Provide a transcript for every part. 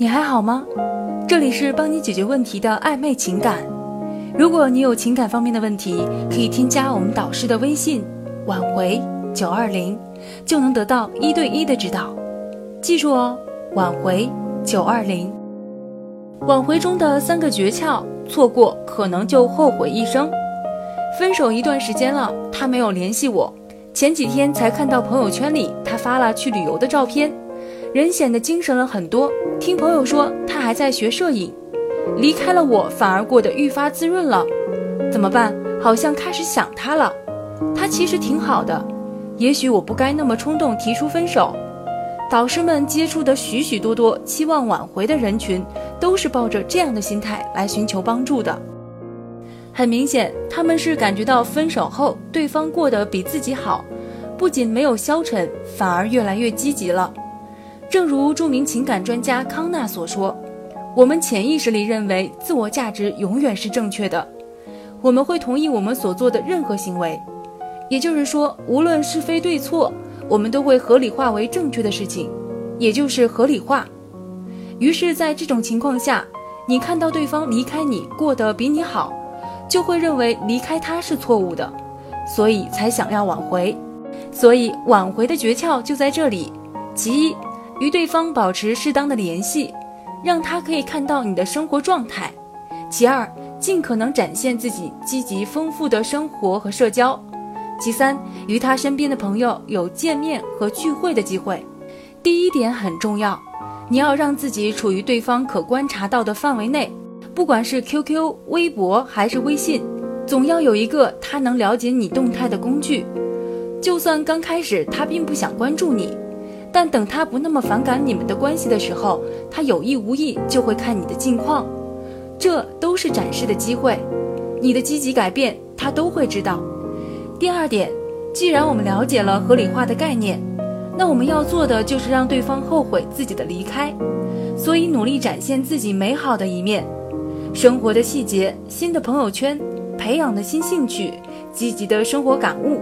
你还好吗？这里是帮你解决问题的暧昧情感。如果你有情感方面的问题，可以添加我们导师的微信“挽回九二零”，就能得到一对一的指导。记住哦，挽回九二零。挽回中的三个诀窍，错过可能就后悔一生。分手一段时间了，他没有联系我。前几天才看到朋友圈里他发了去旅游的照片，人显得精神了很多。听朋友说他还在学摄影，离开了我反而过得愈发滋润了。怎么办？好像开始想他了。他其实挺好的，也许我不该那么冲动提出分手。导师们接触的许许多多期望挽回的人群，都是抱着这样的心态来寻求帮助的。很明显，他们是感觉到分手后对方过得比自己好，不仅没有消沉，反而越来越积极了。正如著名情感专家康纳所说：“我们潜意识里认为自我价值永远是正确的，我们会同意我们所做的任何行为，也就是说，无论是非对错，我们都会合理化为正确的事情，也就是合理化。于是，在这种情况下，你看到对方离开你，过得比你好。”就会认为离开他是错误的，所以才想要挽回。所以挽回的诀窍就在这里：其一，与对方保持适当的联系，让他可以看到你的生活状态；其二，尽可能展现自己积极丰富的生活和社交；其三，与他身边的朋友有见面和聚会的机会。第一点很重要，你要让自己处于对方可观察到的范围内。不管是 QQ、微博还是微信，总要有一个他能了解你动态的工具。就算刚开始他并不想关注你，但等他不那么反感你们的关系的时候，他有意无意就会看你的近况，这都是展示的机会。你的积极改变，他都会知道。第二点，既然我们了解了合理化的概念，那我们要做的就是让对方后悔自己的离开，所以努力展现自己美好的一面。生活的细节、新的朋友圈、培养的新兴趣、积极的生活感悟，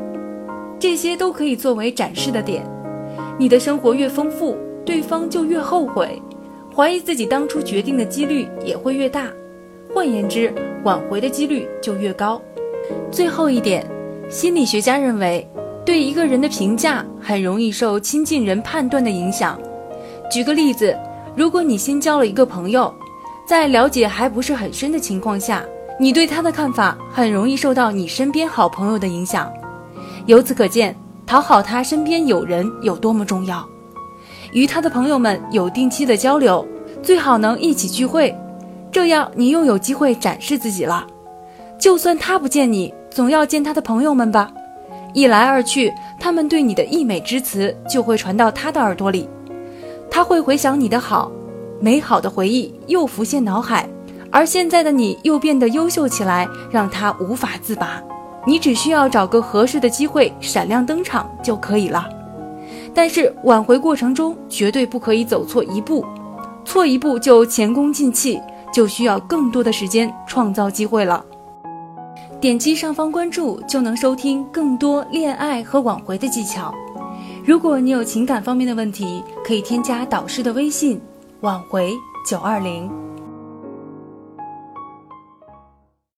这些都可以作为展示的点。你的生活越丰富，对方就越后悔，怀疑自己当初决定的几率也会越大。换言之，挽回的几率就越高。最后一点，心理学家认为，对一个人的评价很容易受亲近人判断的影响。举个例子，如果你新交了一个朋友。在了解还不是很深的情况下，你对他的看法很容易受到你身边好朋友的影响。由此可见，讨好他身边有人有多么重要。与他的朋友们有定期的交流，最好能一起聚会，这样你又有机会展示自己了。就算他不见你，总要见他的朋友们吧。一来二去，他们对你的溢美之词就会传到他的耳朵里，他会回想你的好。美好的回忆又浮现脑海，而现在的你又变得优秀起来，让他无法自拔。你只需要找个合适的机会闪亮登场就可以了。但是挽回过程中绝对不可以走错一步，错一步就前功尽弃，就需要更多的时间创造机会了。点击上方关注就能收听更多恋爱和挽回的技巧。如果你有情感方面的问题，可以添加导师的微信。挽回九二零。